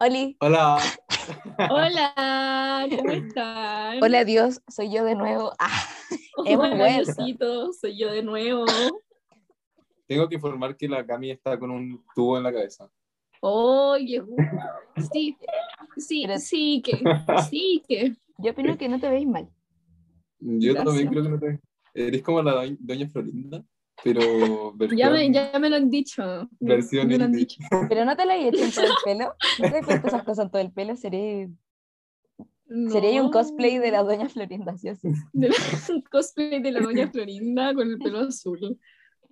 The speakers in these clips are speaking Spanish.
Oli. Hola. Hola, ¿cómo están? Hola Dios, soy yo de nuevo. Ah, es Hola, bueno. Diosito, soy yo de nuevo. Tengo que informar que la Cami está con un tubo en la cabeza. Oye, sí, sí, Pero- sí que, sí que. yo opino que no te veis mal. Yo Gracias. también creo que no te... Eres como la doñ- doña Florinda, pero versión... Ya me, ya me lo han dicho. Versión me lo han indie. dicho. Pero no te la he hecho en todo el pelo. ¿No te puesto esas cosas en todo el pelo? Sería, No. sería un cosplay de la doña Florinda, ¿sí sí? De la- un cosplay de la doña Florinda con el pelo azul.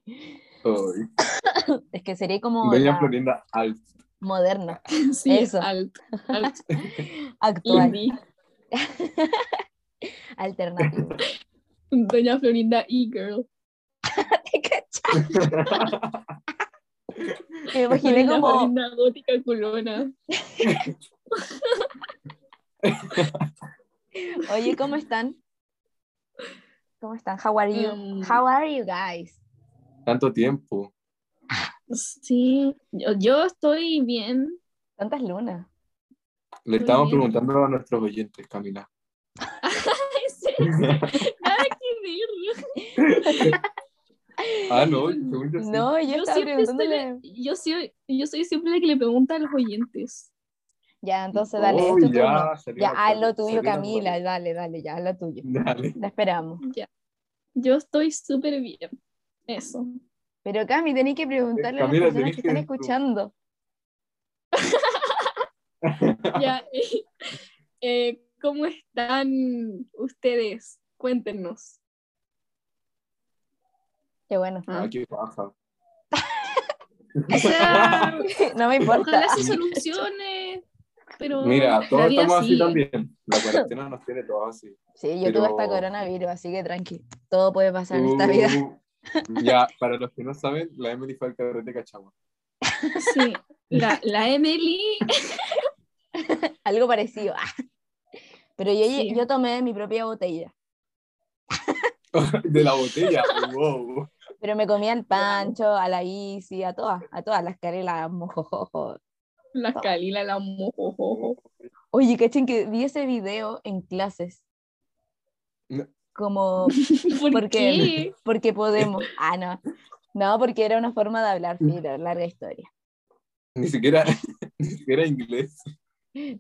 Ay, Es que sería como Doña Florinda Alt. moderna, Sí, Eso. alt, alt, actual, alternativa. Doña Florinda e-girl. Me imaginé Doña como, Florinda gótica culona. oye, ¿cómo están? ¿Cómo están? How are you? Mm. How are you guys? Tanto tiempo. Sí, yo, yo estoy bien. Tantas lunas. Le Muy estamos bien. preguntando a nuestros oyentes, Camila. Sí, Nada que ver. Ah, no, según yo sí. No, yo, Yo estaba siempre soy, yo, soy, yo soy siempre la que le pregunta a los oyentes. Ya, entonces dale, es tu ya, turno. haz lo poli, tuyo, Camila, dale, dale, ya, haz lo tuyo. Dale. La esperamos. Ya. Yo estoy súper bien. Eso. Pero Cami, tenés que preguntarle a Camila, las personas que que- están escuchando. Ya, eh, eh, ¿Cómo están ustedes? Cuéntenos. Qué bueno. Ah, qué paja. O sea, No me importa. ojalá se solucione. Pero Mira, todos estamos así también. La cuarentena nos tiene todos así. Sí, yo Pero- tuve hasta coronavirus, así que tranqui. Todo puede pasar en esta Uh, vida. Ya, para los que no saben, la Emily fue al carrete Cachagua. Sí. La, la Emily. Algo parecido. Ah. Pero yo, Sí. yo tomé mi propia botella. De la botella. Wow. Pero me comía al Pancho, a la Isi, a todas, a todas las carelas, mojojojo. La Calila, la mojojojo. Oye, cachen que vi ese video en clases. No. Como ¿Por, ¿Por qué? porque podemos. Ah, no. No, porque era una forma de hablar, filo, larga historia. Ni siquiera, ni siquiera inglés.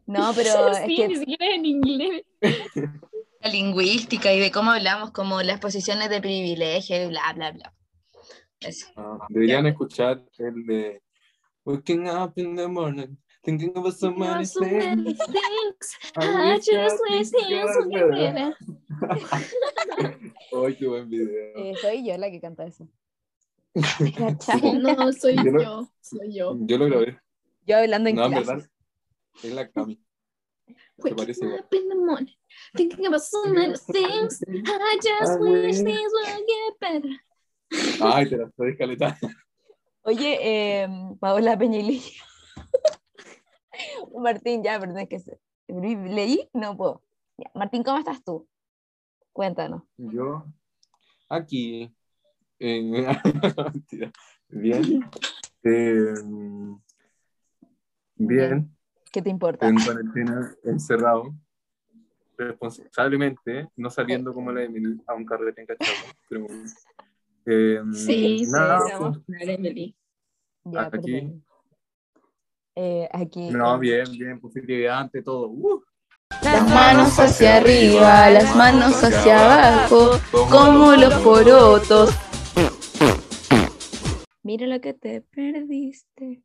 No, pero es sí, que ni siquiera en inglés. la lingüística y de cómo hablamos, como las posiciones de privilegio y bla, bla, bla. Eso. Ah, deberían escuchar el de Waking up in the morning, thinking about so many So many things. I just wish things better. Ay, qué buen video. Eh, soy yo la que canta eso. No, soy Yo lo- yo, soy yo. Yo lo grabé. Yo hablando en No, en clases. verdad, es la Cami. Se parece up in the morning, thinking about so many things. I just wish- things would get better. Ay, te la estoy escaleta. Oye, eh, Paola Peñilillo. Martín, ya, perdón, es que se... leí, no puedo. Ya, Martín, ¿cómo estás tú? Cuéntanos. Yo, aquí, en... Mentira. bien, eh, bien, ¿Qué te importa? en cuarentena, encerrado, responsablemente, no saliendo como la Emily a un carrete en Cachagua, pero eh, Sí, sí, nada, vamos a ver, Emily. Ya, aquí. Eh, aquí. no, bien, bien, positividad ante todo. Uh, Las manos hacia arriba, las manos hacia abajo, como los porotos. Mira lo que te perdiste.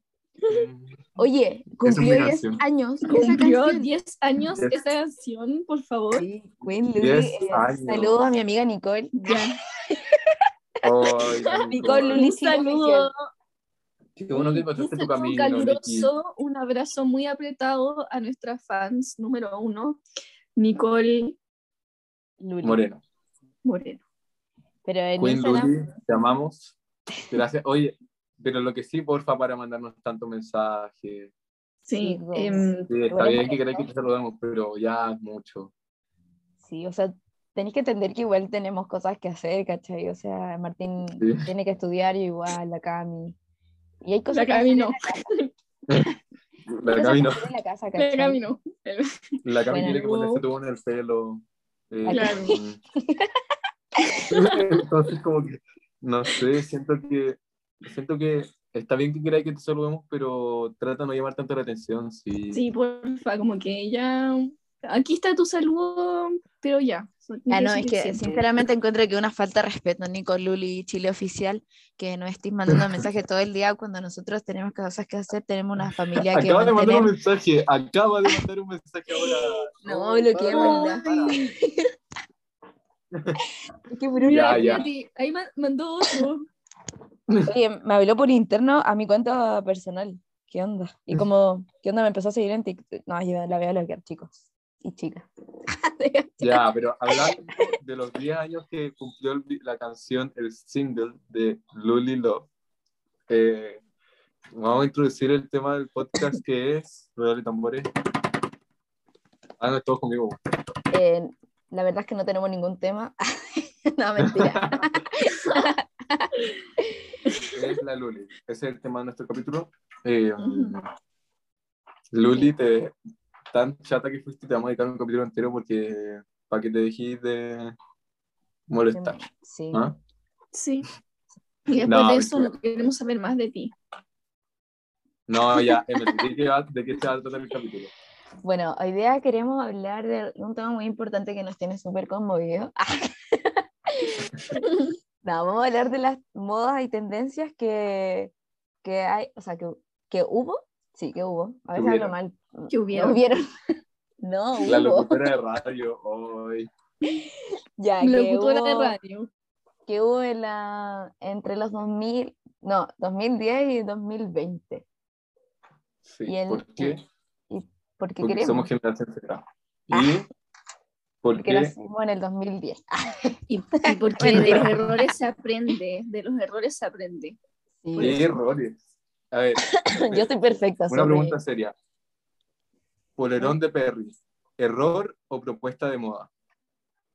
Oye, cumplió mi 10 canción. años. Cumplió canción. 10 años Diez. esa canción, por favor. Sí, Queen Louis, Diez eh. Saludos a mi amiga Nicole. Ya. Nicole Luli. Un sí, saludo, Qué bueno que un encontraste tu camino, Niki. caluroso, un abrazo muy apretado a nuestras fans número uno, Nicole Luli. Moreno. Moreno. Pero en Queen Luli, te amamos. Gracias. Oye, pero lo que sí, porfa, para mandarnos tanto mensaje. Sí, Chicos. em, Sí, está bien que queráis que te saludemos, pero ya es mucho. sí, o sea, tenéis que entender que igual tenemos cosas que hacer, ¿cachai? O sea, Martín Sí. tiene que estudiar, yo igual, la Cami. Y hay cosas la que Cami no. La Cami no. la casa, La ¿cachai? Cami no. La Cami Bueno. tiene que ponerse tubo en el pelo. eh, Claro. Entonces, como que, no sé, siento que, siento que está bien que queráis que te saludemos, pero trata de no llamar tanto la atención. Sí. Sí, porfa, como que ya. Aquí está tu saludo, pero ya. Ah, no, es que sinceramente encuentro que una falta de respeto, Nico Luli, Chile Oficial, que nos estéis mandando mensajes todo el día cuando nosotros tenemos cosas que hacer, tenemos una familia que Acaba de mandar un mensaje, acaba de mandar un mensaje ahora. No, lo que manda. Ya, ya. ahí ma- mandó otro. Oye, me habló por interno a mi cuenta personal. ¿Qué onda? Y como, ¿qué onda? Me empezó a seguir en TikTok. No, yo la voy a bloquear, chicos y chicas. Ya, pero hablando de los 10 años que cumplió el la canción, el single de Luli Love, eh, vamos a introducir el tema del podcast que es Rueda de Tambores. Ah, no, todos conmigo. Eh, la verdad es que no tenemos ningún tema. no, mentira. Es la Luli. Ese es el tema de nuestro capítulo. Eh. Luli, te, tan chata que fuiste, te vamos a dedicar un capítulo entero porque para que te dejes de molestar. Sí. ¿ah? Sí. Y después No, de eso mentira. queremos saber más de ti. No, ya, ¿de qué, va- ¿de qué se va a tratar el capítulo? Bueno, hoy día queremos hablar de un tema muy importante que nos tiene súper conmovidos. no, vamos a hablar de las modas y tendencias que, que hay, o sea, que, que hubo. Sí, que hubo. A veces hablo hubieron. Mal. Que No hubieron. hubieron. No, La hubo. locutora de radio, hoy. Ya, que Locutora de hubo- radio. que hubo en la, entre los 2000, no, 2010 y 2020. Sí, Y el- ¿por qué? Porque, Porque queremos, somos generación Z. Ah. Y porque porque nacimos en el 2010. Y, y porque de los errores se aprende. De los errores se aprende. Sí. qué errores. A ver, Yo estoy perfecta. una sorry. pregunta seria. Polerón de Perry, ¿error o propuesta de moda?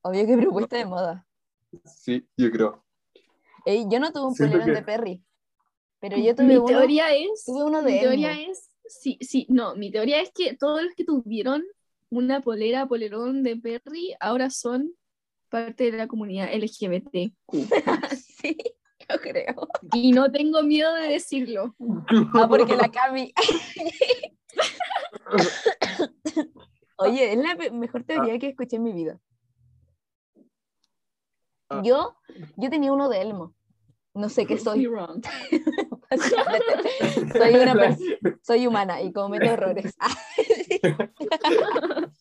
Obvio que propuesta de moda. Sí, yo creo. Ey, yo no tuve un Siento polerón que- de Perry, pero yo tuve Mi uno. teoría es. tuve uno mi de teoría Elmo. es. Sí, sí, no. Mi teoría es que todos los que tuvieron una polera, polerón de Perry, ahora son parte de la comunidad LGBTQ. sí, yo creo. Y no tengo miedo de decirlo. Ah, porque la Cami. Oye, es la mejor teoría que escuché en mi vida. Ah. Yo, yo tenía uno de Elmo. No sé qué soy. soy una persona, soy humana y cometo errores.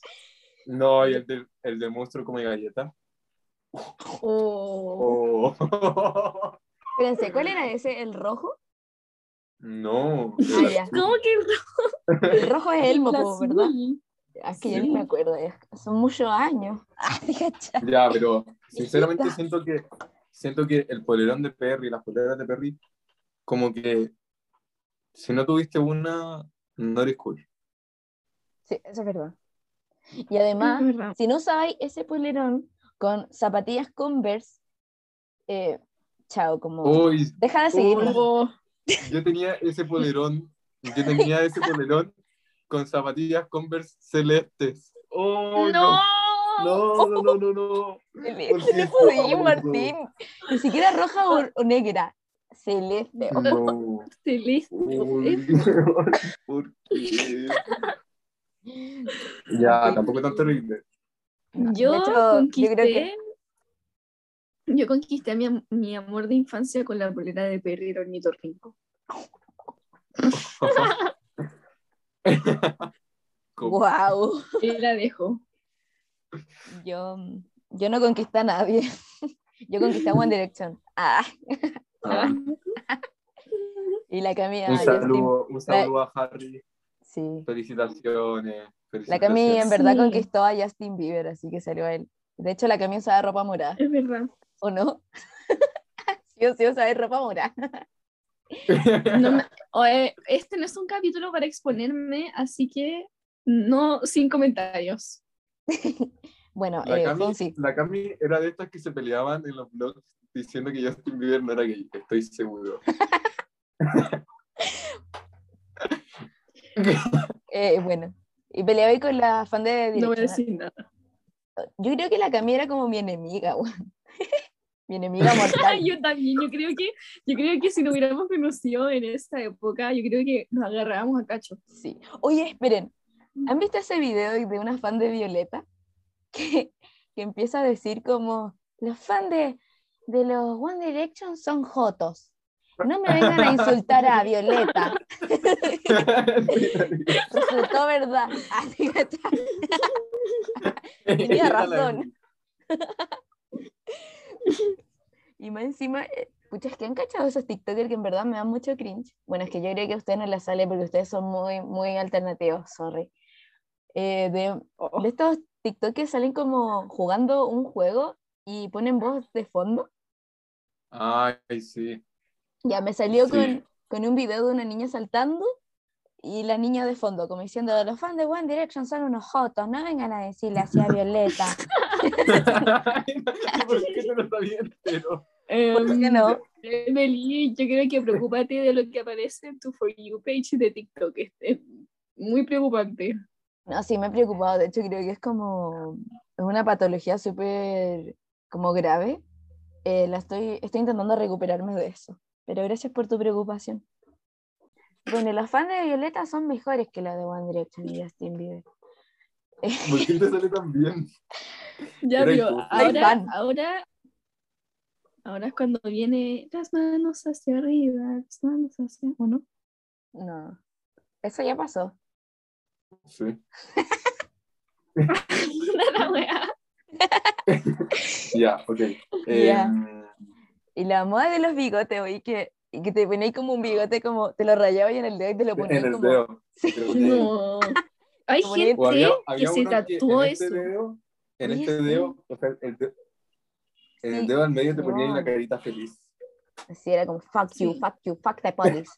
No, y el del, el del monstruo come galleta. Oh. Oh. Espérense, ¿cuál era ese? ¿El rojo? No. El. ¿Cómo que El rojo es Elmo, el po, ¿verdad? Ah, Es que yo ni me acuerdo, son muchos años. Ah. Ya, pero sinceramente siento que siento que el polerón de Perry, las poleras de Perry, como que si no tuviste una, no eres cool. Sí, eso es verdad. Y además, verdad. si no usabais ese polerón con zapatillas Converse, eh, chao, como Uy, deja de seguirlo. Oh, yo tenía ese polerón, yo tenía ese polerón con zapatillas Converse celestes. Oh, ¡No! no, no, no, no, no. Celeste, ¿Por qué no podía? Martín. Ni siquiera roja o, o negra. Celeste. No. no. Celeste. Uy, ¿Por qué? Ya, tampoco tan terrible. Yo hecho, conquisté. yo creo que- Yo conquisté a mi, am- mi amor de infancia con la polera de Perry el ornitorrinco. Wow. Y la dejo. Yo, yo no conquisté a nadie. Yo conquisté a One Direction. Ah, Ah, y la Camila. un saludo, un saludo a Harry. Sí. Felicitaciones. La Cami en verdad Sí. conquistó a Justin Bieber, así que salió a él. De hecho, la Cami usaba ropa morada, Es verdad. ¿O no? sí o sí usaba ropa morada. No me- oye, este no es un capítulo para exponerme, así que no, sin comentarios. Bueno, La eh, Cami, Fonsi, la Cami era de estas que se peleaban en los blogs diciendo que Justin Bieber no era gay, estoy seguro. Eh, bueno, y peleaba ahí con la fan de No voy a Directional. decir nada. Yo creo que la Cami era como mi enemiga, weón. mi enemiga mortal. yo también, yo creo que, yo creo que si nos hubiéramos conocido en esta época, yo creo que nos agarrábamos a cacho. Sí. Oye, esperen. ¿Han visto ese video de una fan de Violeta? Que, que empieza a decir como, los fans de, de los One Direction son jotos. No me vengan a insultar a Violeta. Resultó verdad. Así que está. Tenía razón. Y más encima, eh, pucha, es que han cachado esos TikTokers que en verdad me dan mucho cringe. Bueno, es que yo creo que a ustedes no les sale porque ustedes son muy, muy alternativos, sorry. Eh, de, Oh, de estos TikTok que salen como jugando un juego y ponen voz de fondo. Ay, sí. Ya me salió Sí. con, con un video de una niña saltando y la niña de fondo, como diciendo, los fans de One Direction son unos jotos, no vengan a decirle así a Violeta. ¿Por qué no lo sabía entero? ¿Por qué no? Emily, yo creo que preocúpate de lo que aparece en tu For You page de TikTok. Es, es muy preocupante. No, sí, me he preocupado. De hecho, creo que es como es una patología súper como grave. Eh, la estoy, estoy intentando recuperarme de eso. Pero gracias por tu preocupación. Bueno, los fans de Violeta son mejores que los de One Direction y Justin Bieber. ¿Por qué te sale tan bien? Ya. Soy ahora, ahora, ahora es cuando viene las manos hacia arriba, las manos hacia. ¿O no? No, eso ya pasó. Sí. Ya, ok. Ya. Em, Y la moda de los bigotes, oí que, y que te ponéis como un bigote, como te lo rayabas y en el dedo y te lo ponías en el como. dedo. No. Hay gente había, que se tatuó en eso. Este dedo, en Oye, este sí. dedo, o sea, el de- en Sí, el dedo al medio te ponía ahí no. una carita feliz. Así era como, fuck you, Sí. fuck you, fuck the police.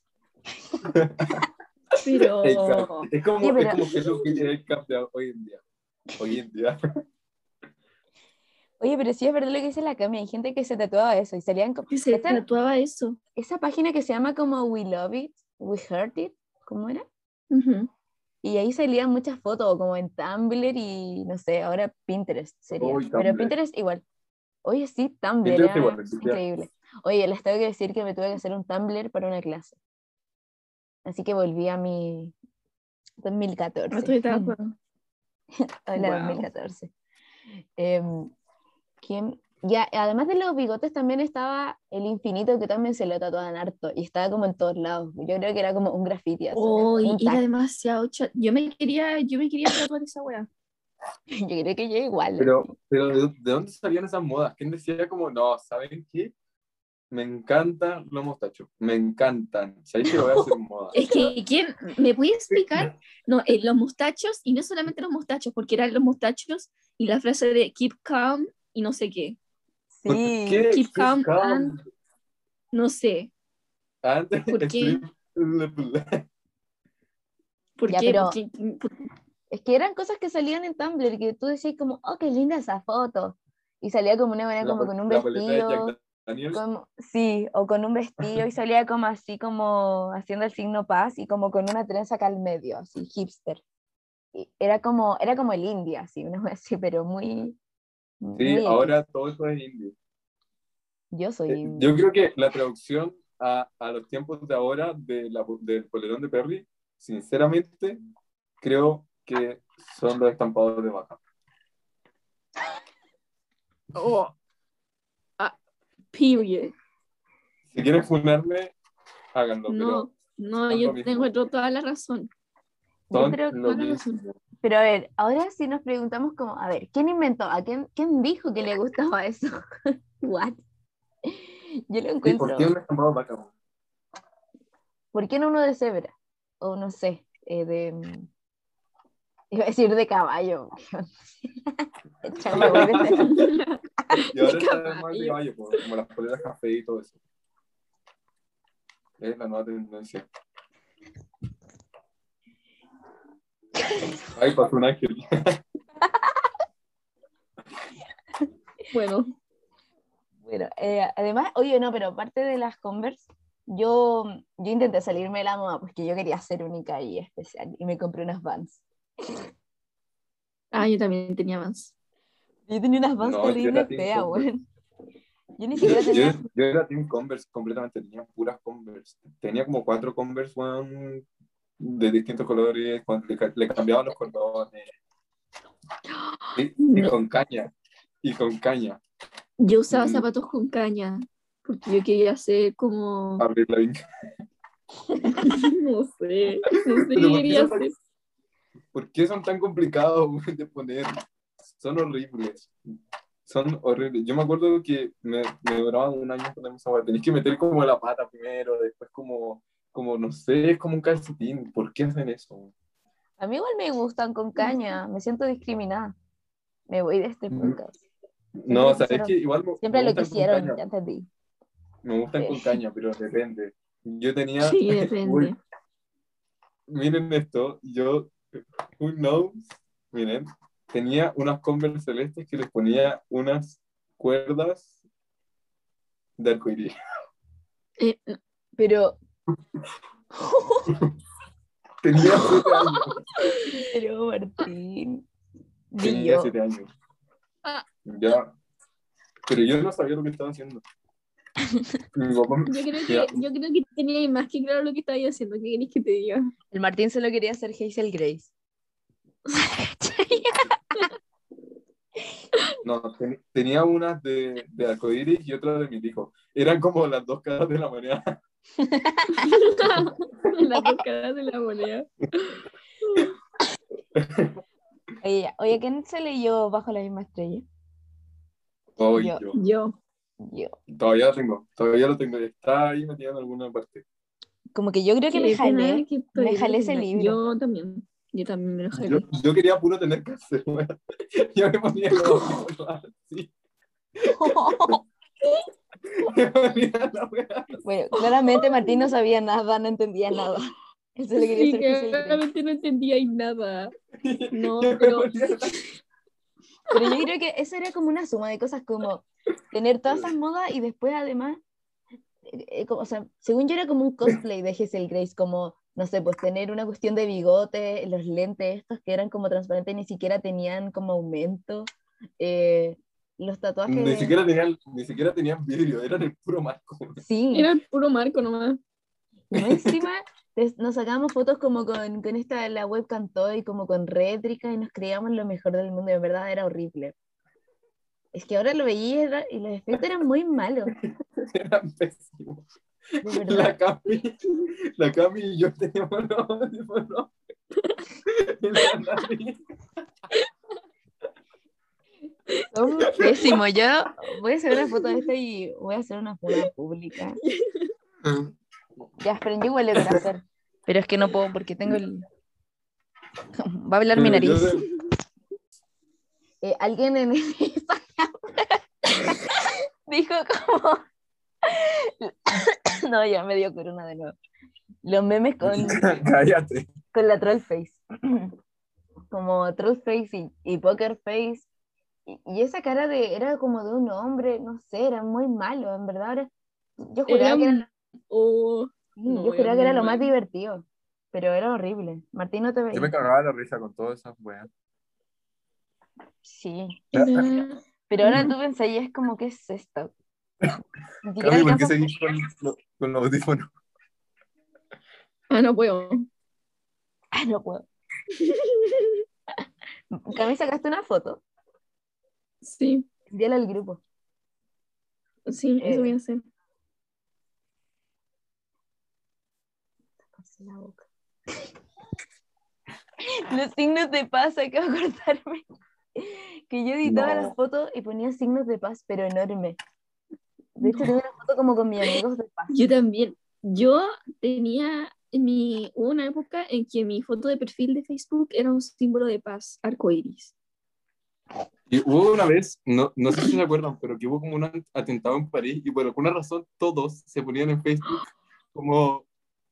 Pero. Exacto. Es como, Sí, pero- es como que es lo que tiene el campeón hoy en día. Hoy en día. Oye, pero sí es verdad lo que dice la Cami, hay gente que se tatuaba eso y salían como... se Esta- tatuaba eso. esa página que se llama como We Love It, We Heart It, ¿cómo era? Ujú. Y ahí salían muchas fotos, como en Tumblr y no sé, ahora Pinterest sería. Uy, Pero. Pinterest igual. Oye, sí, Tumblr era igual, increíble. Oye, les tengo que decir que me tuve que hacer un Tumblr para una clase. Así que volví a mi 2014. No estoy de acuerdo. Hola, Guau. 2014. Em, ¿quién? Ya, además de los bigotes también estaba el infinito que también se lo tatuaban harto y estaba como en todos lados. Yo creo que era como un graffiti. así, Oh, y un era demasiado cha- Yo me quería, yo me quería tatuar esa wea. Yo creo que yo igual. Pero, pero ¿de, de dónde salían esas modas? ¿Quién decía como, no, ¿saben qué? Me encantan los mostachos. Me encantan. ¿Sabéis que lo voy a hacer moda? Es que, ¿quién me puede explicar? No, eh, los mostachos, y no solamente los mostachos, porque eran los mostachos y la frase de keep calm y no sé qué. ¿Por Sí. qué? Keep Keep calm calm. and- No sé. Antes, ¿Por qué? ¿Por Ya, qué? pero- por- Es que eran cosas que salían en Tumblr que tú decías como, oh, qué linda esa foto. Y salía como una manera La como con un vestido. Como, sí, o con un vestido y salía como así como haciendo el signo paz y como con una trenza acá al medio, así hipster. Y era como, era como el India, así, una así, pero muy... Sí, muy ahora todo eso es indie. Yo soy Eh, india. Yo creo que la traducción a, a los tiempos de ahora de la, del polerón de Perry, sinceramente, creo que son los estampados de baja. Oh. Ah, period. Si quieren funarme, háganlo, No, no, son yo mismo. tengo toda la razón. pero son creo- lo toda la mismo. Pero a ver, ahora sí nos preguntamos como, a ver, ¿quién inventó? ¿A quién, quién dijo que le gustaba eso? What? Yo lo encuentro... ¿Por qué un estampado vaca? ¿Por qué no uno de cebra? O no sé, eh, de... mm, Iba a decir de caballo. Échame, güey, de- Y ahora está más de caballo. como las poleras café y todo eso. Es la nueva tendencia. Ay, pasó un ángel. Bueno, Bueno, eh, además, oye, no, pero aparte de las Converse, yo, yo intenté salirme de la moda porque yo quería ser única y especial y me compré unas Vans. Ah, yo también tenía más. Yo tenía unas Vans terribles feas, weón. Yo ni siquiera Yo, tenía... yo era Team Converse completamente, tenía puras Converse. Tenía como cuatro Converse, weón, de distintos colores, cuando le, ca- le cambiaban los colores. Y, con caña, y con caña. Yo usaba Mm. zapatos con caña, porque yo quería ser como... Abril Lavigne. No sé, no sé qué ¿por qué quería tan- hacer. ¿Por qué son tan complicados de poner? Son horribles. Son horribles. Yo me acuerdo que me, me duraban un año ponerme weá. Tenés que meter como la pata primero, después como, como, no sé, es como un calcetín. ¿Por qué hacen eso? A mí igual me gustan con caña, me siento discriminada. Me voy de este Mm. podcast. No, o sea, es que igual me, Siempre me lo con quisieron, ya entendí. Me gustan con Sí. caña, pero depende. Yo tenía. Sí, depende. Uy, miren esto, yo. Who knows? Miren, tenía unas Converse celestes que les ponía unas cuerdas de arcoíris. Eh, Pero, Tenía siete años. pero Martín, Tenía Dio. siete años. Ah. Ya. Pero yo no sabía lo que estaba haciendo. Yo, creo que, yo creo que tenía más que claro lo que estaba haciendo. ¿Qué queréis que te diga? el Martín solo quería ser Hazel Grace. No, ten- tenía unas de, de arcoíris y otras de mi hijo. Eran como las dos caras de la moneda. Las dos caras de la moneda. Oye, oye, ¿quién se leyó Bajo la misma estrella? Yo. yo. Yo. Yo. Todavía lo tengo, todavía lo tengo. Está ahí metido en alguna parte. Como que yo creo que me jalé. que todavía jalé ese libro. Yo también. Yo también me lo jalé. Yo, yo quería puro tener cáncer, weón. Yo me ponía los así. Bueno, claramente Martín no sabía nada, no entendía nada. Él solo quería Sí, Grace. realmente no entendía nada. No, pero- Pero yo creo que eso era como una suma de cosas como tener todas esas modas y después además, eh, como, o sea, según yo era como un cosplay de Hazel Grace, como, no sé, pues tener una cuestión de bigote, los lentes estos que eran como transparentes, ni siquiera tenían como aumento, eh, los tatuajes... Ni siquiera tenían, ni siquiera tenían vidrio, eran el puro marco. Sí, Era el puro marco nomás. y más encima nos sacábamos fotos como con, con esta, la webcam todo y como con rétrica y nos creíamos lo mejor del mundo y en verdad era horrible. Es que ahora lo veía y era- y los efectos eran muy malos, Eran pésimos. de. La Cami, la Cami y yo teníamos los audífonos. Son pésimos. Yo voy a hacer una foto de esto y voy a hacer una foto pública. Ya, yo igual lo hacer. Pero es que no puedo porque tengo el. Va a hablar mi nariz. Eh, alguien en el Instagram dijo como. No, ya me dio corona de nuevo. Los memes con, Cállate. con la troll face. Como troll face y, y poker face. Y, esa cara de era como de un hombre, no sé, era muy malo, en verdad. Ahora, yo juraba Era que era, Oh, sí, no, yo era juraba que era lo más divertido, pero era horrible. Martín no te Yo me veía. cagaba la risa con todas esas weas. Sí, era- pero ahora tú pensás es como, ¿qué es esto? Cami, ¿por qué seguís con, lo- con los audífonos? Ah, no puedo. Ah, no puedo. Cami, sacaste una foto. Sí, Envíala al grupo. sí, Eh. eso voy a hacer. Taparse la boca. Los signos de paz, acabo de acordarme. Que yo editaba No. las fotos y ponía signos de paz, pero enorme. De hecho, tengo una foto como con mis amigos de paz. Yo también. Yo tenía en mi, hubo una época en que mi foto de perfil de Facebook era un símbolo de paz, arcoiris. Y hubo una vez, no, no sé si se acuerdan, pero que hubo como un atentado en París y por alguna razón todos se ponían en Facebook como...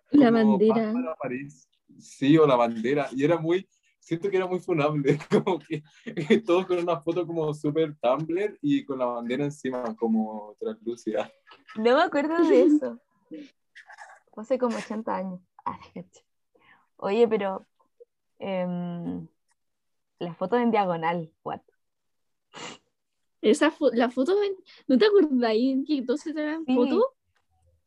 La como bandera. para París. Sí, o la bandera. Y era muy, siento que era muy funable, como que todos con una foto como súper Tumblr y con la bandera encima como translúcida. No me acuerdo de eso. Fue hace como 80 años. Ah. Oye, pero em, la foto en diagonal, what? Esa fo- la foto, en- ¿no te acordáis que entonces eran Sí. fotos?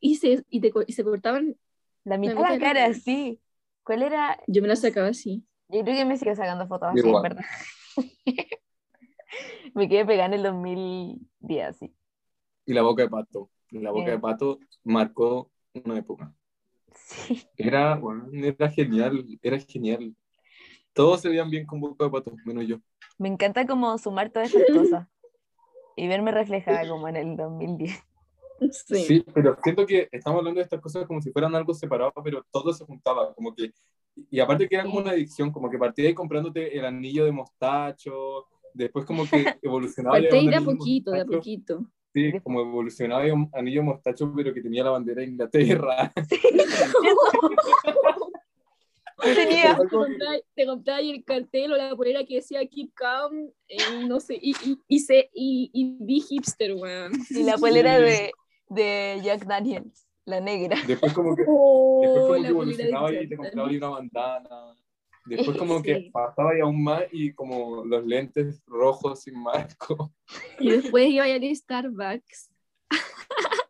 Y se, y, te y se cortaban, La mitad la la cara, cara. sí. ¿Cuál era? yo me la sacaba así. Yo creo que me sigo sacando fotos así, Igual. verdad. me quedé pegada en el 2010, sí. Y la boca de pato. La boca Eh. de pato marcó una época. Sí. Era, bueno, era genial, era genial. Todos se veían bien con boca de pato, menos yo. Me encanta como sumar todas esas cosas y verme reflejada como en el 2010. Sí. Sí. pero siento que estamos hablando de estas cosas como si fueran algo separado, pero todo se juntaba, como que, y aparte que era como una adicción, como que partías comprándote el anillo de mostacho, después como que evolucionaba. de a poquito, de a poquito. Sí, como evolucionaba un anillo mostacho, pero que tenía la bandera de Inglaterra. Tenía. Te comprabas- te comprabas el cartel o la polera que decía Keep Calm, eh, no sé, y, y, y, sé- y, y be hipster, weón. Y la polera de, de Jack Daniels, la negra. Después como que, después Oh, como la que evolucionaba y te compraba ahí una bandana. Después como Sí. que pasaba y aún más y como los lentes rojos sin marco. Y después iba a ir a Starbucks.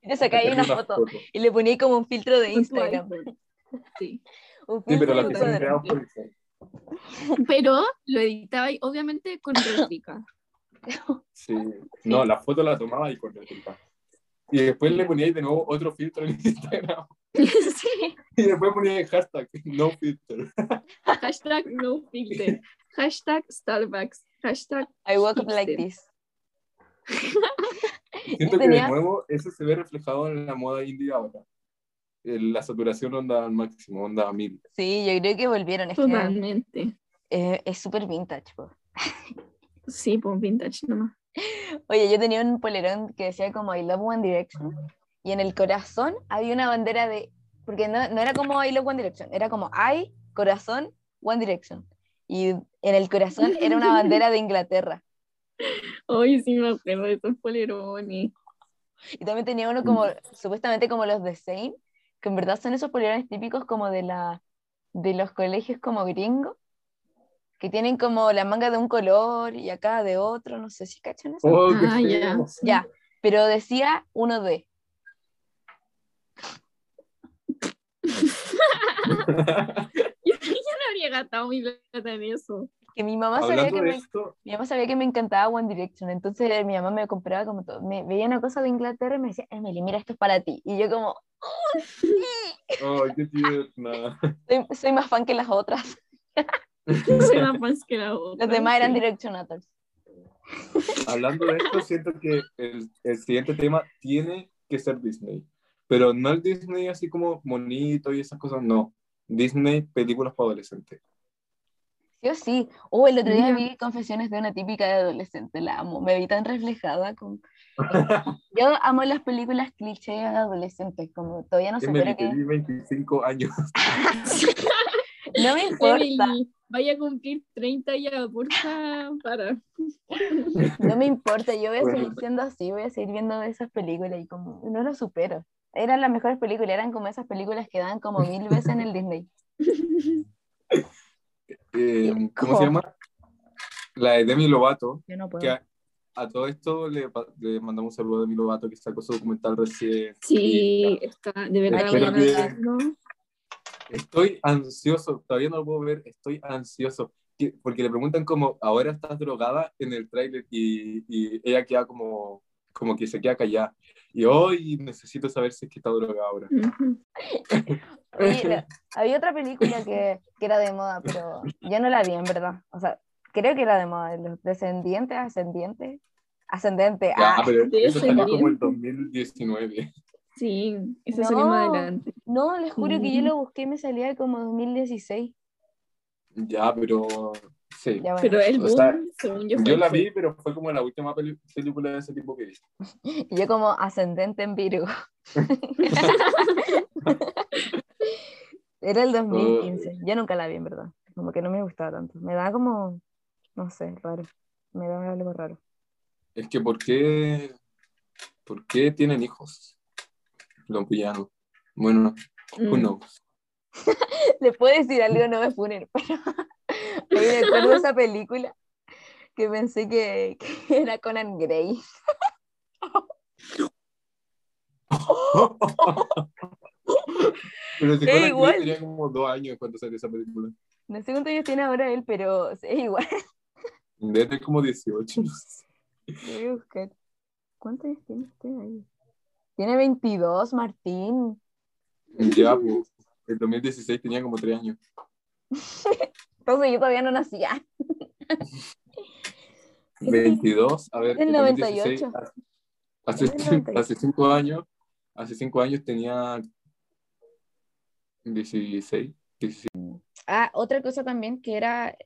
Y te sacáis una Una foto foto. y le ponía como un filtro de Instagram. Sí. Sí, pero que por lo editaba y obviamente con réplica. Sí. No, la foto la tomaba y con réplica. Y después le ponía de nuevo otro filtro en Instagram. sí. Y después ponía el hashtag no filter. Hashtag no filter. Hashtag Starbucks. Hashtag I woke up like this. Siento que de nuevo eso se ve reflejado en la moda indie ahora. El- La saturación onda al máximo, onda a mil. Sí, yo creo que volvieron. Es que Totalmente. eh, es súper vintage. po. Sí, pues vintage nomás. Oye, yo tenía un polerón que decía como I love One Direction y en el corazón había una bandera de, porque no, no era como I love One Direction, era como I, corazón, One Direction. Y en el corazón era una bandera de Inglaterra. Hoy sí me acuerdo de esos polerones. Y también tenía uno como, supuestamente como los de Zayn, que en verdad son esos polerones típicos como de, la, de los colegios como gringos, que tienen como la manga de un color y acá de otro, no sé si cachan eso. Oh, Ah, ya. pero decía uno de. Yo no habría gastado mi plata en eso. Que mi mamá sabía que me, esto, mi mamá sabía que me encantaba One Direction, entonces mi mamá me compraba como todo, me veía una cosa de Inglaterra y me decía, Emily, mira, esto es para ti. Y yo como, oh, qué tierna. soy, soy más fan que las otras. Soy más fans que la otra. Los demás eran sí. Directionators. Hablando de esto, siento que el, el siguiente tema tiene que ser Disney. Pero no el Disney así como bonito y esas cosas, no. Disney, películas para adolescentes. Sí o sí. Oh, el otro día vi Confesiones de una típica de adolescente, la amo, me vi tan reflejada con... Yo amo las películas cliché de adolescentes, como todavía no supero Emily, que... tení 25 años. No me importa, vaya a cumplir 30 ya, porfa, para. no me importa, yo voy a seguir siendo así, voy a seguir viendo esas películas y como no lo supero. Eran las mejores películas, eran como esas películas que dan como mil veces en el Disney. Eh, ¿Cómo se llama? La de Demi Lovato. Yo no puedo. Que a, a todo esto le, mandamos un saludo a Demi Lovato que sacó su documental recién. Sí, está, de verdad, a verlo. Estoy ansioso, todavía no lo puedo ver, estoy ansioso. Que- Porque le preguntan como, ahora estás drogada en el tráiler y, y ella queda como, como que se queda callada. Y hoy necesito saber si es que está drogada ahora. Oye, había otra película que, que era de moda, pero yo no la vi en verdad. O sea, creo que era de moda, los descendientes, ascendientes, ascendente. Ya, Ah, pero eso salió como el Descendiente. 2019. Sí, eso No. salió más adelante. no, les juro que yo lo busqué y me salía como 2016. Ya, pero sí. Ya, bueno. Pero el O boom, sea, según yo, Yo fue- la vi, pero fue como la última película de ese tipo que vi. Y yo como ascendente en Virgo. Era el 2015. Yo nunca la vi, en verdad. Como que no me gustaba tanto. Me da como, no sé, raro. Me da algo raro. Es que ¿por qué, ¿por qué tienen hijos los villanos? Bueno, Mm. knows? Le puedo decir algo, no me funen, pero hoy me acuerdo de esa película que pensé que, que era Conan Gray. Pero si Es Conan Gray igual. tenía como dos años cuando salió esa película. No sé cuántos años tiene ahora él, pero es igual. Debe tener como 18, no sé. Lo voy a buscar. ¿Cuántos años tiene usted ahí? Tiene 22, Martín. Ya, pues. El 2016 tenía como 3 años. Entonces yo todavía no nacía. 22, a ver. El 2016, 98. Hace, Del 98. hace 5 años, hace 5 años tenía 16, 17. Ah, otra cosa también que era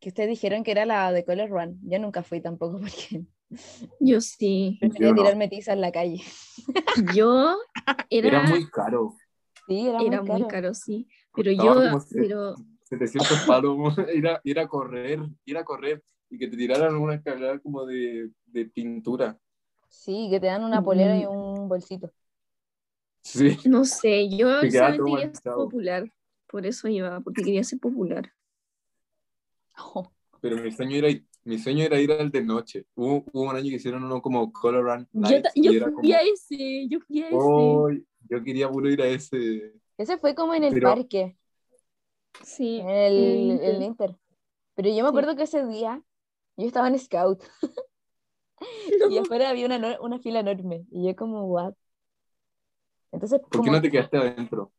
que ustedes dijeron que era la de Color Run. Yo nunca fui tampoco porque Yo sí. prefería Yo no. tirarme tiza en la calle. Yo era, Era muy caro. Sí, era, era muy muy caro. caro, sí. Pero Costaba yo, pero 700 palos, ir a, ir a correr, ir a correr y que te tiraran una escalera como de, de pintura. Sí, que te dan una polera y un bolsito. Sí, no sé, yo quería ser popular. Por eso iba, porque quería ser popular. Oh, pero mi sueño era, mi sueño era ir al de noche. Hubo, hubo un año que hicieron uno como Color Run Yo, y yo era fui como, a ese, yo fui a ese. "Oh, yo quería puro ir a ese. Ese fue como en el Pero- parque, Sí. en el, el el Inter. Pero yo me acuerdo que ese día yo estaba en Scout y afuera había una, no- una fila enorme. Y yo como, what? Entonces, ¿Por qué no te quedaste adentro?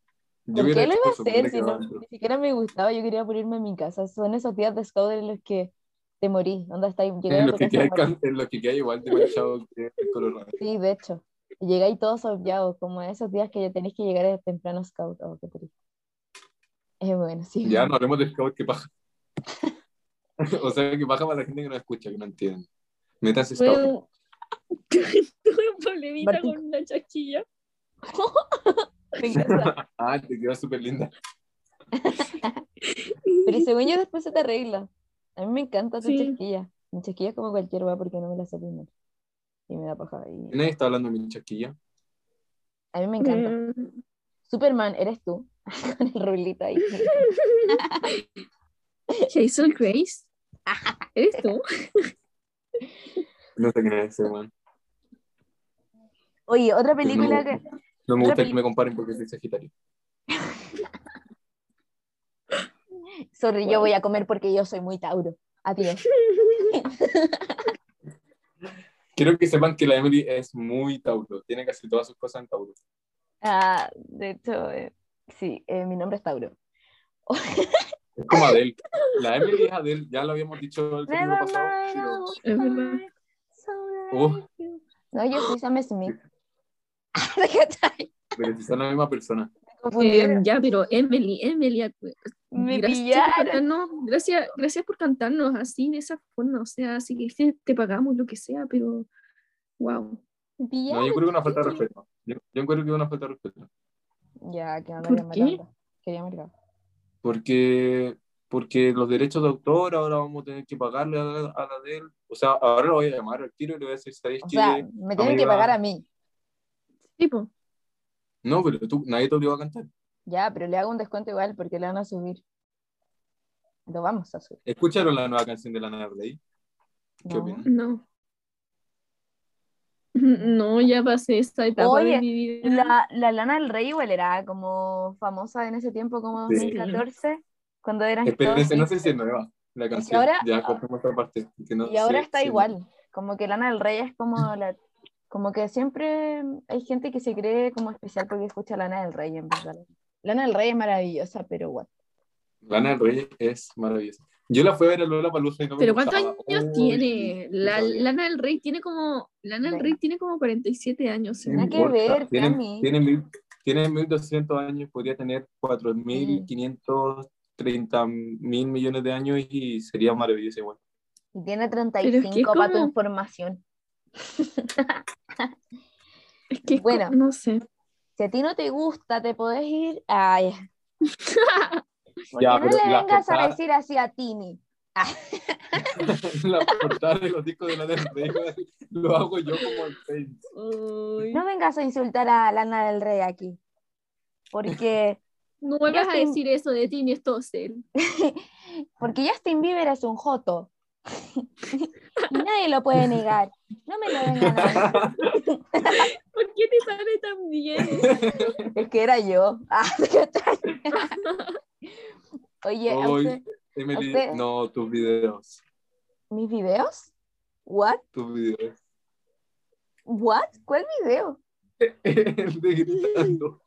Yo ¿por qué lo iba a hacer si no, ni siquiera me gustaba? Yo quería por irme a mi casa. Son esos días de Scout en los que te morí. ¿Dónde estás? Llegáis En a lo tu que queda, en igual de manchado que el Color. Sí, de hecho. Y llegáis todos obviados, como esos días que ya tenéis que llegar temprano a Scout. Oh, qué triste. Es bueno, sí. Ya no hablemos de Scout, que paja. o sea, que paja para la gente que no escucha, que no entiende. Scout. Bueno, tuve un problemita Martín. con una encanta. Ah, te quedó súper linda. Pero según yo después se te arregla. A mí me encanta tu Sí. chasquilla. Mi chasquilla es como cualquier weá porque no me la sé primero. Y me da paja. Y... Nadie está hablando de mi chaquilla. A mí me encanta. Mm, Superman, eres tú. Con el rulito ahí. Jason Grace. ¿Eres tú? No sé quién es ese, weón. Oye, otra película No. que. No me gusta que me comparen porque soy sagitario. Sorry, yo voy a comer porque yo soy muy Tauro. Adiós. Quiero que sepan que la Emily es muy Tauro. Tiene casi todas sus cosas en Tauro. Ah, de hecho, eh, sí, eh, mi nombre es Tauro. Es como Adele. La Emily es Adele. Ya lo habíamos dicho el capítulo pasado. Es verdad. Oh. you. No, yo soy Sam Smith. ¿De qué tal? Pero si son la misma persona. Eh, ya, pero Emily, Emily, acu- Me gracias cantarnos, gracias, gracias por cantarnos así, de esa forma, o sea, así que te- pagamos lo que sea, pero wow. No, yo creo que una falta de respeto. Yo, yo encuentro que es una falta de respeto. Ya, que ¿Por ya me qué? encanta. Quería marcar. Porque, porque los derechos de autor ahora vamos a tener que pagarle a, a la de él. O sea, ahora lo voy a llamar al tiro y le voy a decir, ¿sabéis O qué? sea, me tienen que pagar a mí. Tipo, No, pero tú, nadie te obligó a cantar. Ya, pero le hago un descuento igual porque le van a subir. Lo vamos a subir. ¿Escucharon la nueva canción de Lana Del Rey? ¿Qué No. opinan? no. No, ya pasé esta etapa Oye, de mi vida. La, la Lana del Rey igual era como famosa en ese tiempo, como Sí. 2014, cuando eran Espérense, no sé si es nueva la canción. ahora- ya cortemos esta parte. que no Y ahora sé está si- igual, como que Lana del Rey es como la como que siempre hay gente que se cree como especial porque escucha Lana del Rey en verdad. Lana del Rey es maravillosa, pero what? Lana del Rey es maravillosa. Yo la fui a ver a Lola Palusa y no me Pero ¿cuántos gustaba. años Uy, tiene? La. Lana del Rey tiene como Lana del. Rey tiene como 47 años. No Nada que importa. ver, Tiene, tiene, mil, tiene 1200 años, podría tener 4530 mil millones de años y sería maravilloso igual. Y tiene es que 35 para tu información. Es que es Bueno. no sé. Si a ti no te gusta, te podés ir. Ay. ¿Por Ya, no pero le la vengas a decir así a Tini? la portada de los discos de Lana del Rey lo hago yo como el. No vengas a insultar a Lana del Rey aquí. Porque, No vuelvas a Justin- decir eso de Tini Stossel. porque Justin Bieber es un joto. y nadie lo puede negar. No me lo vengan a. ¿Por qué te sale tan bien? Es que era yo. Oye, ¿a Hoy, usted- Emily, usted- no, tus videos. ¿mis videos? ¿What? Tus videos. ¿What? ¿Cuál video? El de gritando.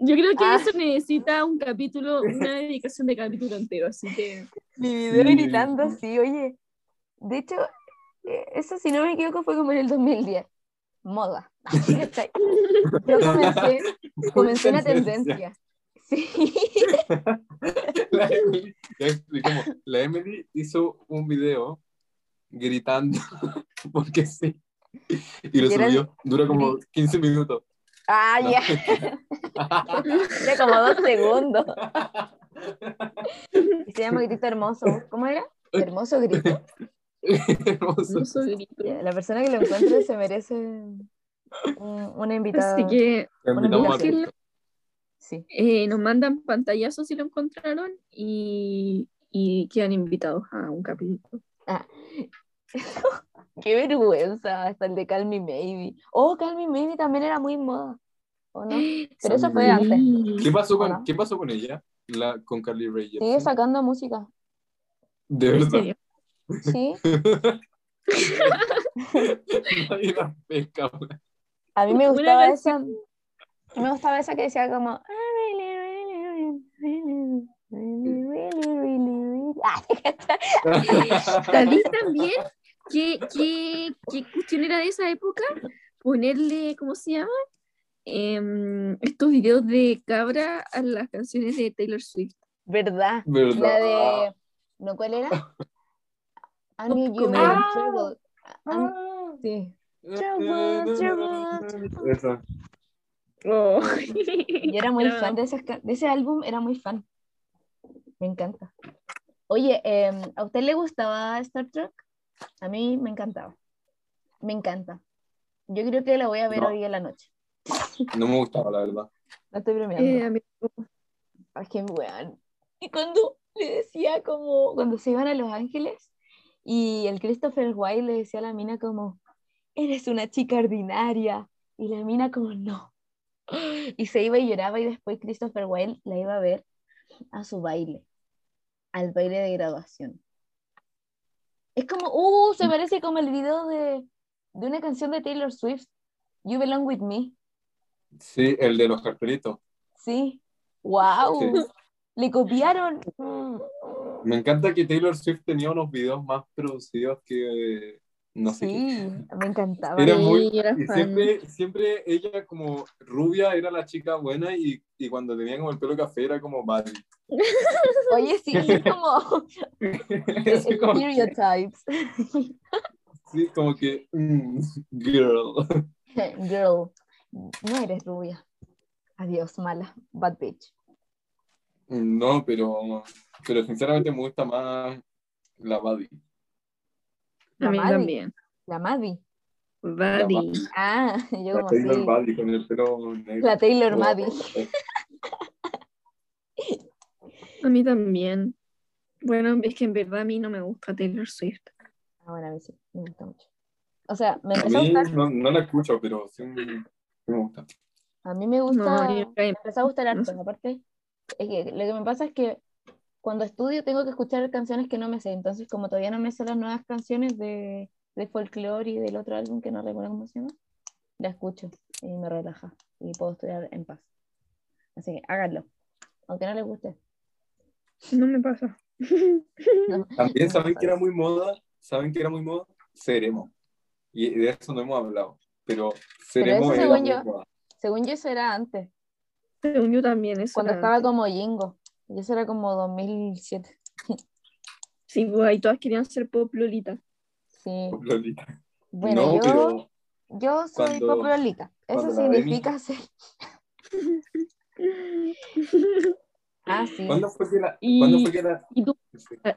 Yo creo que Ah. eso necesita un capítulo, una dedicación de capítulo entero, así que Mi video Sí. gritando así, oye. De hecho, eh, eso si no me equivoco fue como en el 2010. Moda. Yo comencé, comencé una tendencia. Sí. La Emily, ya explicamos. La Emily hizo un video gritando porque sí. Y lo subió. Dura como 15 minutos. Ah, No. ya. De como dos segundos. Y se llama Grito Hermoso. ¿Cómo era? Hermoso Grito. Hermoso. grito. La persona que lo encuentre se merece un, una invitada. Así que Te invitamos a invitación. Sí. eh, nos mandan pantallazos si lo encontraron y, y quedan invitados a un capítulo. Qué vergüenza, hasta el de Call Me Maybe. Oh, Call Me Maybe también era muy moda. ¿O no? Pero eso fue antes. ¿Qué pasó con. ¿qué pasó con ella? La, con Carly Rae Jepsen. Sigue sacando música. De ¿En verdad. Sí. Nadie la pesca, güey. A mí me gustaba esa. Me gustaba esa que decía como. "I really, really, really, really, really, really, really". Ah, ¿Sabéis también qué, qué, qué cuestión era de esa época? Ponerle, ¿cómo se llama? Em, estos videos de cabra a las canciones de Taylor Swift. ¿Verdad? ¿Verdad? La de. ¿No cuál era? I need you in Comedia. trouble. I'm- Sí. Trouble, trouble, Esa. Oh. Yo era muy fan de, esas de ese álbum, era muy fan. Me encanta. Oye, em, ¿a usted le gustaba Star Trek? A mí me encantaba. Me encanta. Yo creo que la voy a ver No. hoy en la noche. No me gustaba, la verdad. No estoy bromeando. Eh, Ay, qué weón. Y cuando le decía como, cuando se iban a Los Ángeles, y el Christopher White le decía a la mina como, eres una chica ordinaria. Y la mina como, no. Y se iba y lloraba y después Christopher White la iba a ver a su baile, al baile de graduación. Es como, uh, se parece como el video de, de una canción de Taylor Swift, You Belong With Me. Sí, el de los cartelitos. Sí. Wow. Sí. Le copiaron. Me encanta que Taylor Swift tenía unos videos más producidos que no sé qué. Sí, me encantaba. Era muy, era y siempre, siempre ella como rubia era la chica buena y, y cuando tenía como el pelo café era como Buddy. Oye, sí, es como Así como stereotypes. sí, como que mm, girl. Girl, no eres rubia. Adiós, mala. Bad bitch. No, pero, pero sinceramente me gusta más la Buddy. A mí Maddie. también. La Maddie. La Buddy. Buddy. Ah, yo La como Taylor sí. Buddy con el pelo negro. La Taylor Oh, Maddie. A mí también. Bueno, es que en verdad a mí no me gusta Taylor Swift. Ah, bueno, a mí sí, me gusta mucho. O sea, me empezó a mí gustar. no, no la escucho, pero sí, me- gusta. A mí me gusta. No, me empezó a gustar no harto. sé. Aparte, es que lo que me pasa es que cuando estudio tengo que escuchar canciones que no me sé. Entonces, como todavía no me sé las nuevas canciones de, de folklore y del otro álbum que no recuerdo cómo se llama, la escucho y me relaja y puedo estudiar en paz. Así que háganlo, aunque no les guste. No me pasa. No, También no saben me que era pasa. muy moda, saben que era muy moda, Seremo. Y de eso no hemos hablado. Pero Seremo eso era según yo- moda. Según yo, eso era antes, Según yo también, eso cuando era estaba antes. como Jingo. Y eso era como 2007. Sí, pues ahí todas querían ser pop Lolita. Sí. Lolita. Bueno, no, yo, pero yo soy cuando- poprolita. Eso cuando la significa ser. Ah, sí. ¿cuándo fue que la, Y- ¿cuándo fue que la- ¿Y tú,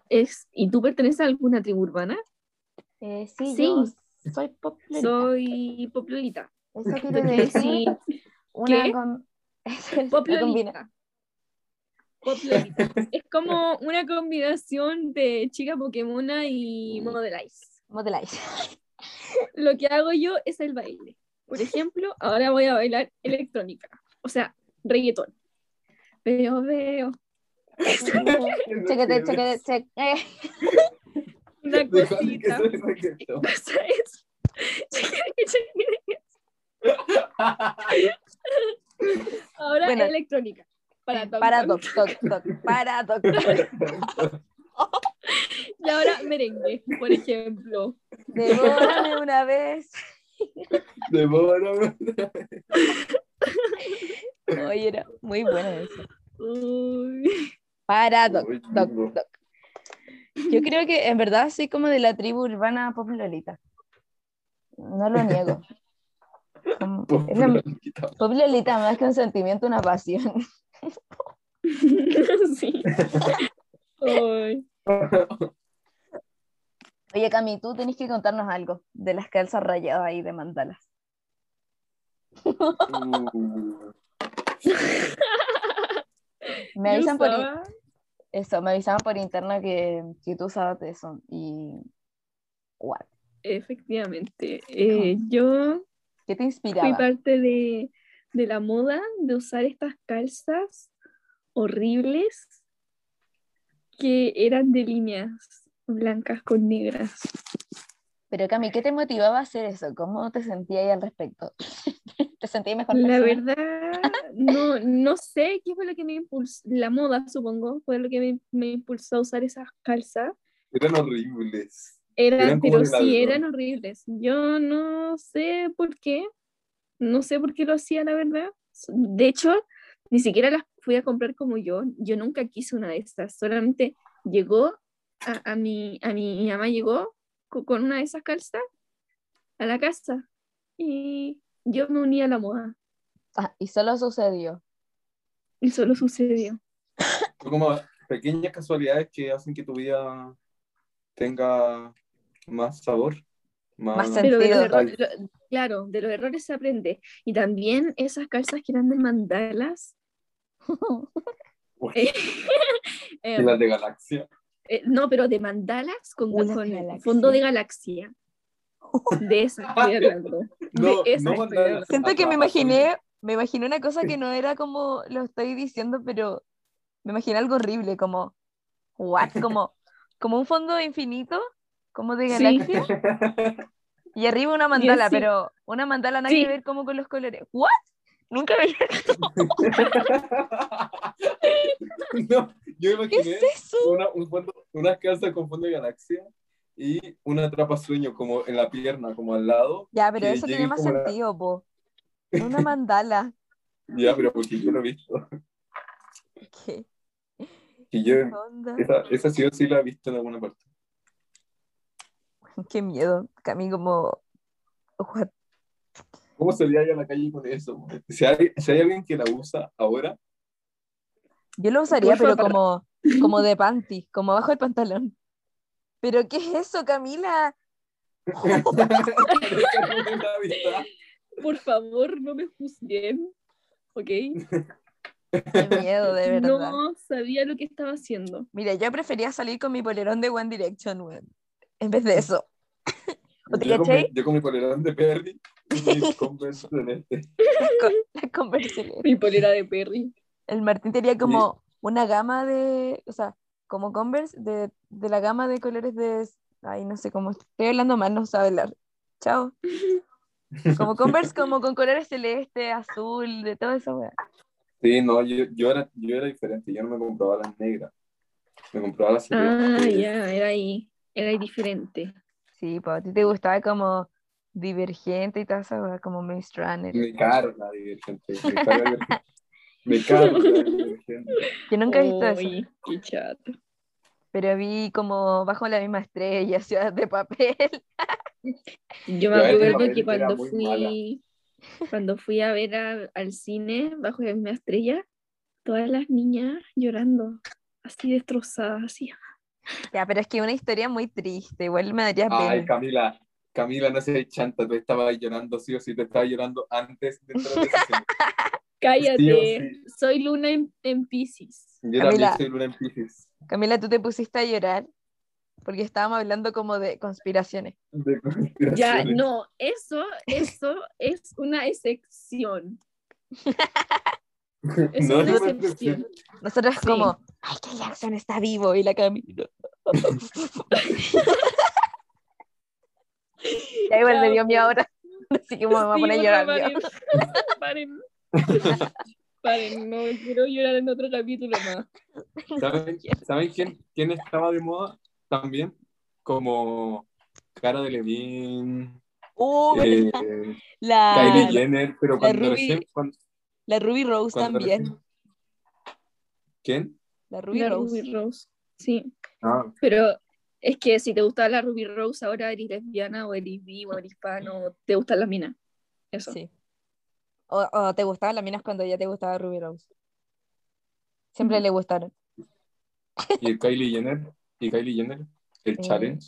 es, ¿Y tú perteneces a alguna tribu urbana? Eh, sí, Sí. yo soy poprolita. Soy pop Lolita. Eso quiere decir Sí. una con- Pop La combina. Lolita. Pop. Es como una combinación de chica Pokémona y Model Ice. Model Ice. Lo que hago yo es el baile. Por ejemplo, ahora voy a bailar electrónica, o sea, reggaetón. Veo, veo. Chequete, chequete, cheque. Una cosita. reggaetón. Pasa eso. Chequete, chequete. Ahora Bueno. electrónica. Para toc, Para toc. Y ahora merengue, por ejemplo. Devórame una vez. Devórame. Oye, era muy bueno eso. Uy. Para toc, Uy, toc, no. toc. Yo creo que en verdad soy como de la tribu urbana Pop Lolita. No lo niego. Como- es la- Pop Lolita más que un sentimiento, una pasión. sí. Ay. Oye, Cami, tú tenés que contarnos algo de las calzas rayadas ahí de mandalas. Me avisan por eso, me avisaban por interno que, que tú usabas de eso. Y. What? Efectivamente. Eh, yo ¿Qué te fui inspiraba? parte de, de la moda de usar estas calzas horribles que eran de líneas blancas con negras. Pero Cami, ¿qué te motivaba a hacer eso? ¿Cómo te sentías ahí al respecto? ¿Te sentías mejor La persona? verdad, no, no sé qué fue lo que me impulsó, la moda supongo, fue lo que me, me impulsó a usar esas calzas. eran horribles. Eran, pero sí, eran horribles. Yo no sé por qué, no sé por qué lo hacía, la verdad. De hecho, ni siquiera las fui a comprar como yo. Yo nunca quise una de estas. Solamente llegó a, a mi, a mi, mi mamá llegó co- con una de esas calzas a la casa y yo me uní a la moda. Ah, y solo sucedió. Y solo sucedió. Son como pequeñas casualidades que hacen que tu vida tenga más sabor. Más, Más Pero Sentido. errores, lo- claro, de los errores se aprende. Y también esas calzas que eran de mandalas. Eh, eh, las de galaxia. eh, no, pero de mandalas con, de con galaxia. fondo de galaxia. De esas estoy hablando. No, de esas no estoy. Siento que me imaginé, me imaginé una cosa que no era como lo estoy diciendo, pero me imaginé algo horrible, como, what? Como, como un fondo infinito, como de Sí. Y arriba una mandala, pero una mandala nada Sí. que ver como con los colores. ¿What? Nunca había no, yo ¿Qué es eso? una, un fondo, unas calzas con fondo de galaxia y una trapa sueño como en la pierna, como al lado. Ya, pero eso tiene más como la- sentido, po. Una mandala. Ya, pero porque yo lo he visto. ¿Qué Y yo, onda? esa, esa sí o sí la he visto en alguna parte. Qué miedo. Cami como, what? ¿Cómo salía yo a la calle con eso? Si hay, si hay alguien que la usa ahora, Yo lo usaría, pero para- como, como de panty, como abajo del pantalón. ¿Pero qué es eso, Camila? Por favor, no me juzguen. ¿Ok? Qué miedo, de verdad. No sabía lo que estaba haciendo. Mira, yo prefería salir con mi polerón de One Direction, weón, en vez de eso. ¿O te Yo con, cachai? mi, yo con mi polerón de Perry y mis Converse celeste. La Converse. Mi polera de Perry. El Martín tenía como una gama de, o sea, como Converse de, de la gama de colores de, ay, no sé cómo, estoy hablando mal, no sabe hablar. Chao. Como Converse, como con colores celeste, azul, de todo eso, weón. Sí, no, yo, yo, era, yo era diferente, yo no me compraba las negras. Me compraba las Ah, celestes. ya, era ahí. Era diferente. Sí, pues a ti te gustaba como divergente y todo eso, weón, como Miss Runner. Me carga divergente. Me carga divergente. Yo nunca he visto eso, qué chato. pero vi como bajo la misma estrella, ciudad de papel. Yo me acuerdo que cuando fui, cuando fui a ver a- al cine bajo la misma estrella, todas las niñas llorando, así destrozadas, así. Ya, pero es que una historia muy triste, igual me daría Ay, pena. Camila, Camila, no seas chanta, tú estabas llorando, sí o sí, te estabas llorando antes de entrar a. Cállate, Sí sí. soy luna en, en Pisces. Yo Camila. también soy luna en Pisces. Camila, tú te pusiste a llorar porque estábamos hablando como de conspiraciones. De Ya, conspiraciones. no, eso, eso es una excepción. Es No, una excepción. Nosotros Sí. como, ay, que Jackson está vivo y la Camila. ya igual me dio miedo ahora, así que me voy a poner a llorar. yo. Paren. Paren, no quiero llorar en otro capítulo más. ¿Saben, ¿saben quién, quién estaba de moda también? Como Cara de Levine, Uh, eh, la, Kylie Jenner, pero cuando recién... cuando- la Ruby Rose también. ¿Quién? La Ruby La Rose. Ruby Rose. Sí, Ah, pero es que si te gusta la Ruby Rose, ahora eres lesbiana o eres bi o eres pan o te gustan las minas. Eso. Sí. O, o te gustaban las minas cuando ya te gustaba Ruby Rose. Siempre le gustaron. y el Kylie Jenner, y Kylie Jenner, el Eh, challenge.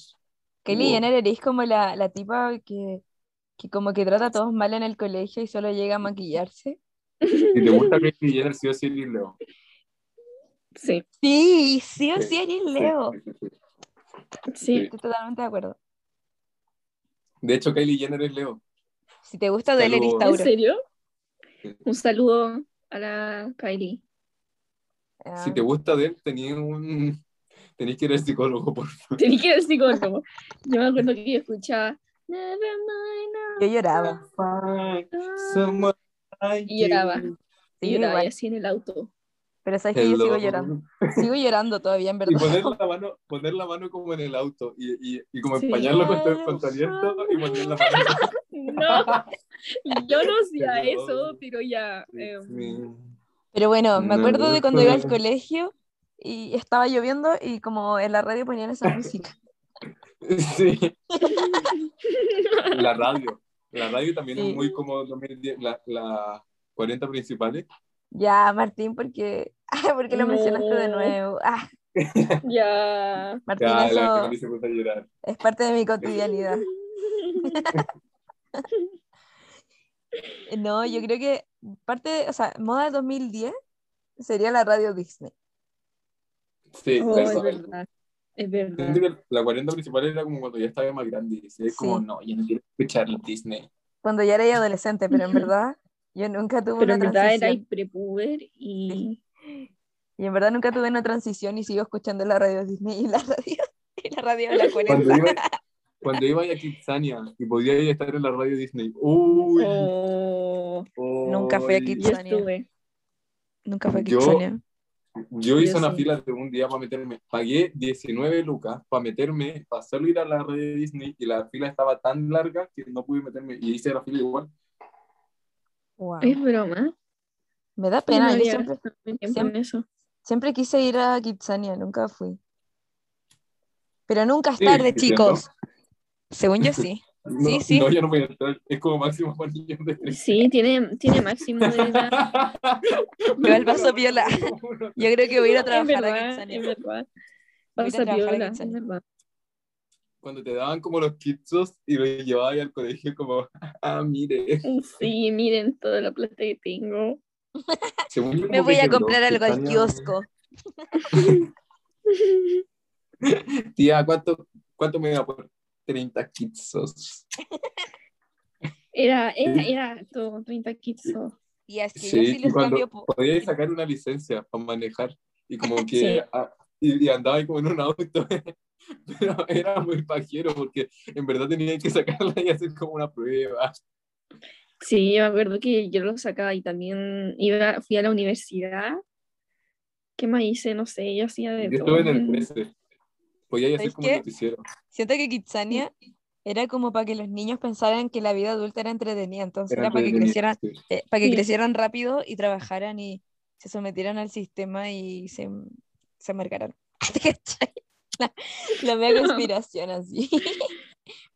Kylie Wow. Jenner eres como la, la tipa que, que como que trata a todos mal en el colegio y solo llega a maquillarse. Si te gusta Kylie Jenner, sí o sí eres Leo. Sí, Sí, sí o Sí, eres Leo. sí, sí, sí. sí. Estoy totalmente de acuerdo. De hecho, Kylie Jenner es Leo. Si te gusta de él, eres Saludos. ¿En Tauro. serio? Sí. Un saludo a la Kylie. Ah, Si te gusta de él, tenías un... Tenías que ir al psicólogo, por favor. Tenía que ir al psicólogo. Yo me acuerdo que yo escuchaba Never mind, Yo lloraba. Like Y lloraba. Sí, y lloraba y así en el auto. Pero sabes que yo sigo llorando. Sigo llorando todavía, en Y verdad. poner la mano, poner la mano como en el auto y, y, y como Sí. empañarlo contra, contra el viento y poner la mano. No, yo no hacía Pero- eso, pero ya. em, Pero bueno, me acuerdo de cuando iba al colegio y estaba lloviendo y como en la radio ponían esa música. Sí. La radio. La radio también Sí. es muy como 2010, la, la 40 principales. Ya, Martín, porque, ah, porque lo No. mencionaste de nuevo. Ah, ya. Martín, Ya, la eso Cami se puso a llorar. es parte de mi cotidianidad. No, yo creo que parte, de- o sea, moda 2010 sería la radio Disney. Sí, Oh, es verdad. Es Siento verdad. que la 40 principal era como cuando ya estaba más grande. Y sí, es como, Sí. no, yo no quiero escuchar Disney. Cuando ya era adolescente, pero en verdad yo nunca tuve Pero una en verdad era prepuber y. Y en verdad nunca tuve una transición y sigo escuchando la radio Disney y la radio, y la radio de la 40. Cuando iba, cuando iba a Kitsania y podía ir a estar en la radio Disney. Uy. Oh, Nunca fui a Kitsania. estuve. Nunca fue Yo- Kitsania. Yo hice Yo una sí. fila de un día para meterme. Pagué 19 lucas para meterme, para hacerlo ir a la radio Disney y la fila estaba tan larga que no pude meterme y hice la fila igual. Wow. Es broma. Me da pena, no yo siempre, eso. siempre quise ir a Kitsania, nunca fui. Pero nunca es Sí, tarde, sí, chicos. Según yo sí. No, Sí, sí. No, yo no voy a entrar. Es como máximo de. Sí, tiene, tiene máximo de edad. Igual paso piola. Yo creo que voy a ir a trabajar a verdad, Kitsania. Voy a a a piola, es verdad. Cuando te daban como los kitsos y los llevabas ahí al colegio, como, ah, mire. Sí, miren toda la plata que tengo. Según yo, Me voy a comprar algo al kiosco. Tía, ¿cuánto, ¿cuánto me da por 30 kitsos? Era, era, era todo 30 kits. oh. Y es que yo Sí, sí y los cuando cambio. po- podías sacar una licencia para manejar y como que Sí. ah, y, y andaba ahí como en un auto pero era muy pajero porque en verdad tenían que sacarla y hacer como una prueba Sí, yo me acuerdo que yo lo sacaba y también iba, fui a la universidad. ¿Qué más hice? No sé, yo hacía de yo todo. estuve en el 13 podía hacer ¿Sabes como qué? el noticiero Siento que Kitsania era como para que los niños pensaran que la vida adulta era entretenida, entonces era, Era para que crecieran, sí. eh, para que Sí. crecieran rápido y trabajaran y se sometieran al sistema y se, se marcaran. La, la mega conspiración así.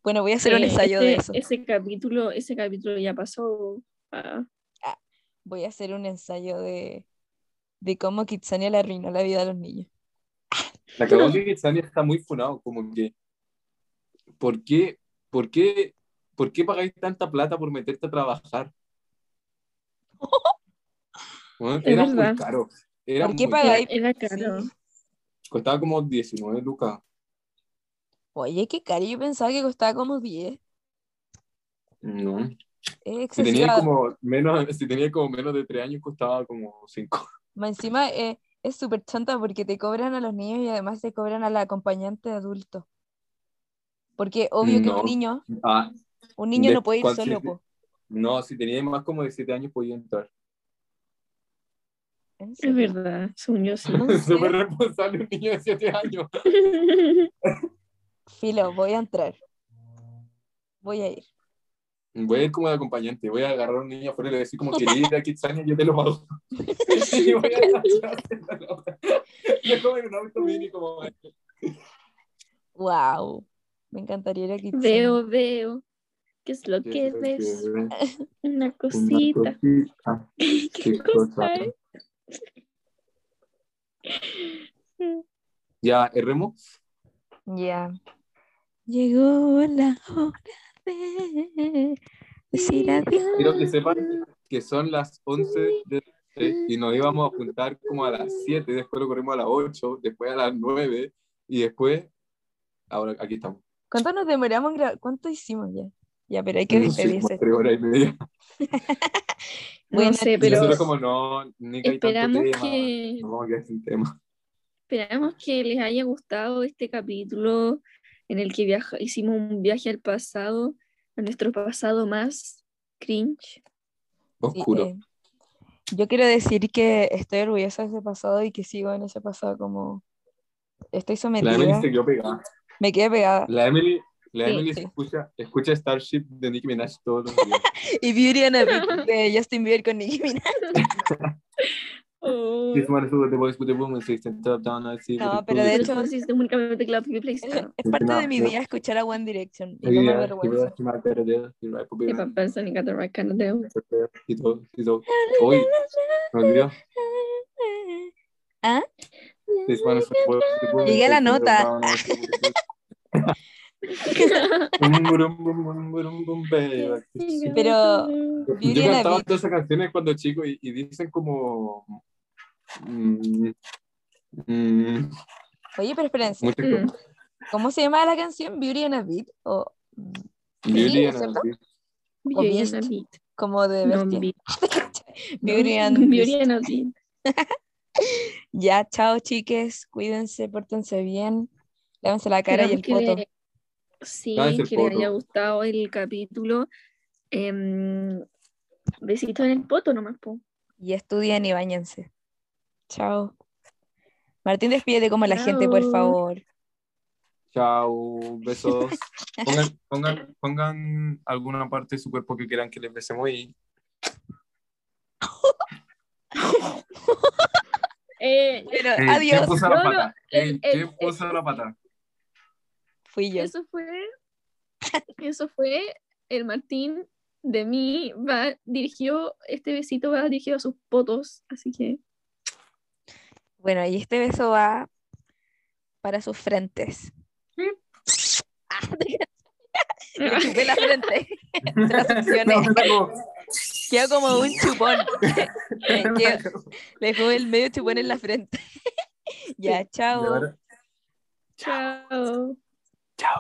Bueno, voy a hacer un ensayo de ese- eso. Ese capítulo, ese capítulo ya pasó. ah, Voy a hacer un ensayo de, de cómo Kitsania le arruinó la vida a los niños. La cagó que Kitsania está muy funado como que ¿por qué por qué por qué pagáis tanta plata por meterte a trabajar? Bueno, era muy caro. Era ¿Por qué muy pagáis? caro. Era caro. Sí. Costaba como 19 lucas. Oye, qué caro. Yo pensaba que costaba como 10. No. Es Si tenía como menos, si tenía como menos de 3 años, costaba como 5. Más encima eh, es súper chanta porque te cobran a los niños y además te cobran al acompañante adulto. Porque obvio que un niño, Ah, un niño De- no puede ir solo, no, si tenía más como de 7 años podía entrar. ¿En Es verdad, según yo sí. Súper responsable un niño de 7 años. Filo, voy a entrar. Voy a ir. Voy a ir como de acompañante, voy a agarrar a un niño afuera y le voy a decir como quería ir a Kitsania, yo te lo pago. y voy a. Yo como en un auto mini como Wow. Me encantaría ir a Kitsania. Veo, veo. ¿Qué es lo que ves? Una cosita. ¿Qué ¿Qué cosa es? Ya, erremos. Ya. Llegó la hora de decir adiós. Quiero que sepan que son las 11 de y nos íbamos a juntar como a las 7, después lo corrimos a las 8, después a las 9 y después, ahora aquí estamos. ¿Cuánto nos demoramos en grabar? ¿Cuánto hicimos ya? Ya, pero hay que No despedirse. tres horas y media. Bueno, no sé, pero nosotros como no, ni que hay tanto esperamos tema, que, nos vamos a quedar sin tema. esperamos que les haya gustado este capítulo en el que viaja, hicimos un viaje al pasado, a nuestro pasado más cringe. Sí, Oscuro. eh, yo quiero decir que estoy orgullosa de ese pasado y que sigo en ese pasado como estoy La sometida. Emily se quedó pegada. Me quedé pegada. La Emily, la Sí, Emily sí. Escucha, escucha Starship de Nicki Minaj todos los días. Y Beauty and a Beat de Justin Bieber con Nicki Minaj. Oh, This one is the boys with the woman sits and top down, I see No, pero de hecho- es parte de mi No, día escuchar a One Direction y no me avergüenza. Y being papá Sonic got the right kind of deal. y todo, y todo. Hoy, me olvidó. ¿Ah? This one is who the boys with the woman Llegué a la nota. Pero- Yo cantaba todas esas canciones cuando chico y, y dicen como... mm, mm, Oye, pero espérense, Mm. ¿cómo se llama la canción? Beauty and a Beat o Beauty ¿es and a Beast. Beauty and a Beat. como de bestia? Beat. Beauty and Beauty and a Beat. Ya, chao chiques, cuídense, pórtense bien, lávense la cara y el poto. le- Sí, Lávense que les haya gustado el capítulo. Em, besitos en el poto nomás, po. Y estudien y bañense. Chao. Martín, despídete como la gente, por favor. Chao, besos. Pongan, pongan, pongan alguna parte de su cuerpo que quieran que les besemos y Eh, Pero, Eh, adiós. ¿Quién puso la No, no, pata? el- Eh, el- ¿Quién puso la pata? Fui yo. eso fue, eso fue el Martín de mí, va dirigió, este besito va dirigido a sus potos, así que Bueno, y este beso va para sus frentes. Ah, chupé la frente. Se la succioné. No, Quedó como un chupón. Quedó- Le dejó el medio chupón en la frente. ya, chao. chao. Chao,